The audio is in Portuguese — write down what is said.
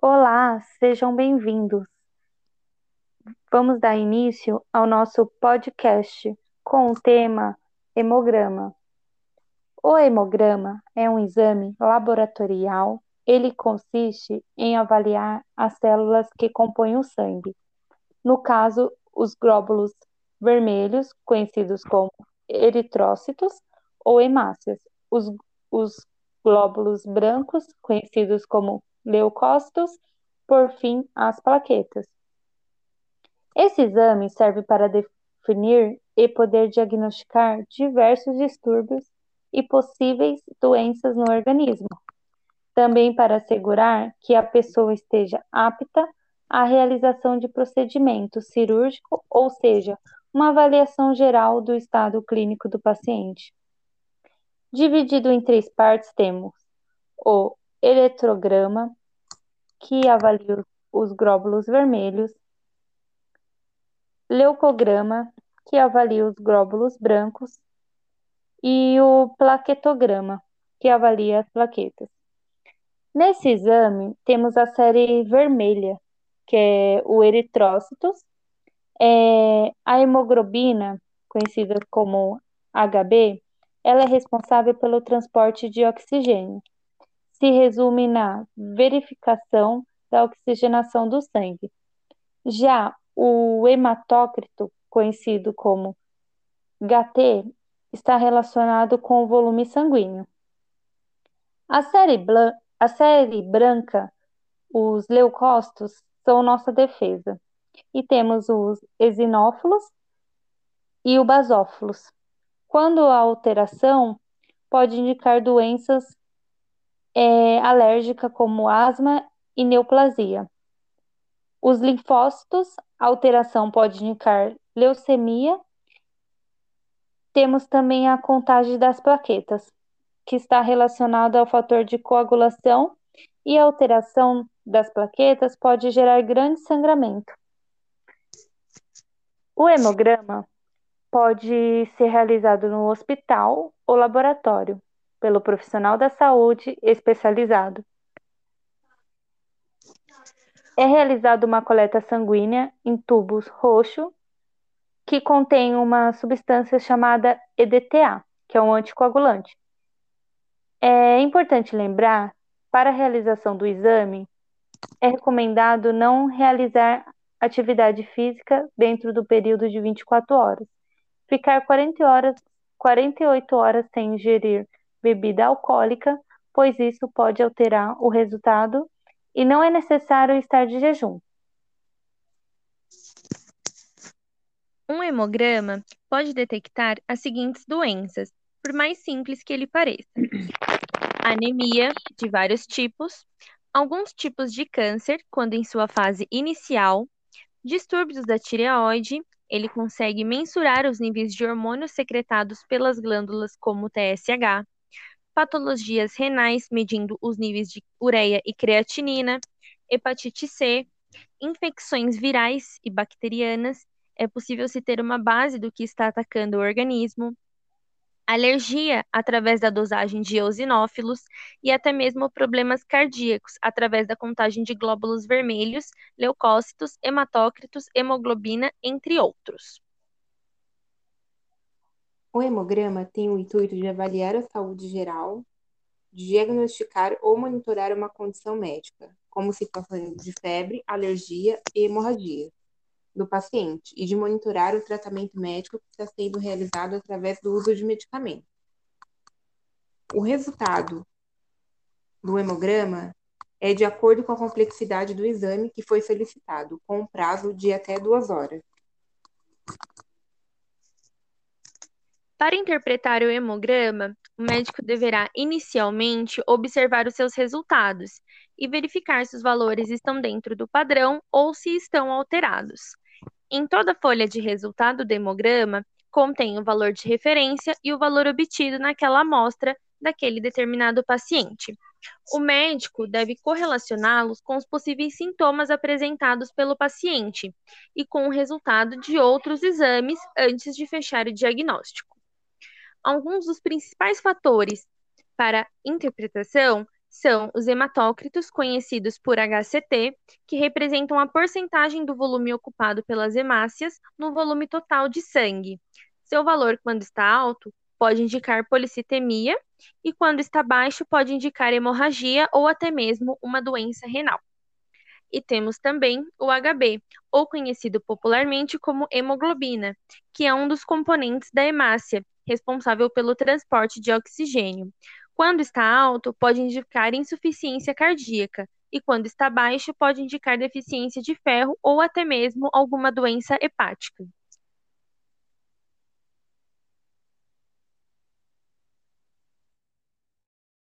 Olá, sejam bem-vindos. Vamos dar início ao nosso podcast com o tema hemograma. O hemograma é um exame laboratorial. Ele consiste em avaliar as células que compõem o sangue. No caso, os glóbulos vermelhos, conhecidos como eritrócitos ou hemácias, os, os glóbulos brancos, conhecidos como leucócitos, por fim, as plaquetas. Esse exame serve para definir e poder diagnosticar diversos distúrbios e possíveis doenças no organismo. Também para assegurar que a pessoa esteja apta à realização de procedimento cirúrgico, ou seja, uma avaliação geral do estado clínico do paciente. Dividido em três partes, temos o eletrograma, que avalia os glóbulos vermelhos, leucograma, que avalia os glóbulos brancos, e o plaquetograma, que avalia as plaquetas. Nesse exame, temos a série vermelha, que é o eritrócitos, é, a hemoglobina, conhecida como HB, ela é responsável pelo transporte de oxigênio. Se resume na verificação da oxigenação do sangue. Já o hematócrito, conhecido como HT, está relacionado com o volume sanguíneo. A série, a série branca, os leucócitos, são nossa defesa. E temos os eosinófilos e o basófilos. Quando a alteração pode indicar doenças é, alérgicas como asma e neoplasia. Os linfócitos, a alteração pode indicar leucemia. Temos também a contagem das plaquetas, que está relacionada ao fator de coagulação e a alteração das plaquetas pode gerar grande sangramento. O hemograma pode ser realizado no hospital ou laboratório, pelo profissional da saúde especializado. É realizada uma coleta sanguínea em tubos roxo que contém uma substância chamada EDTA, que é um anticoagulante. É importante lembrar, para a realização do exame, é recomendado não realizar atividade física dentro do período de 24 horas. Ficar 40 horas, 48 horas sem ingerir bebida alcoólica, pois isso pode alterar o resultado e não é necessário estar de jejum. Um hemograma pode detectar as seguintes doenças, por mais simples que ele pareça: anemia de vários tipos, alguns tipos de câncer, quando em sua fase inicial, distúrbios da tireoide, ele consegue mensurar os níveis de hormônios secretados pelas glândulas, como o TSH, patologias renais, medindo os níveis de ureia e creatinina, hepatite C, infecções virais e bacterianas. É possível se ter uma base do que está atacando o organismo, alergia através da dosagem de eosinófilos e até mesmo problemas cardíacos através da contagem de glóbulos vermelhos, leucócitos, hematócritos, hemoglobina, entre outros. O hemograma tem o intuito de avaliar a saúde geral, diagnosticar ou monitorar uma condição médica, como situações de febre, alergia e hemorragia do paciente e de monitorar o tratamento médico que está sendo realizado através do uso de medicamentos. O resultado do hemograma é de acordo com a complexidade do exame que foi solicitado, com um prazo de até duas horas. Para interpretar o hemograma, o médico deverá inicialmente observar os seus resultados e verificar se os valores estão dentro do padrão ou se estão alterados. Em toda folha de resultado do hemograma, contém o valor de referência e o valor obtido naquela amostra daquele determinado paciente. O médico deve correlacioná-los com os possíveis sintomas apresentados pelo paciente e com o resultado de outros exames antes de fechar o diagnóstico. Alguns dos principais fatores para interpretação são os hematócritos, conhecidos por HCT, que representam a porcentagem do volume ocupado pelas hemácias no volume total de sangue. Seu valor, quando está alto, pode indicar policitemia e, quando está baixo, pode indicar hemorragia ou até mesmo uma doença renal. E temos também o HB, ou conhecido popularmente como hemoglobina, que é um dos componentes da hemácia, responsável pelo transporte de oxigênio. Quando está alto, pode indicar insuficiência cardíaca, e quando está baixo, pode indicar deficiência de ferro ou até mesmo alguma doença hepática.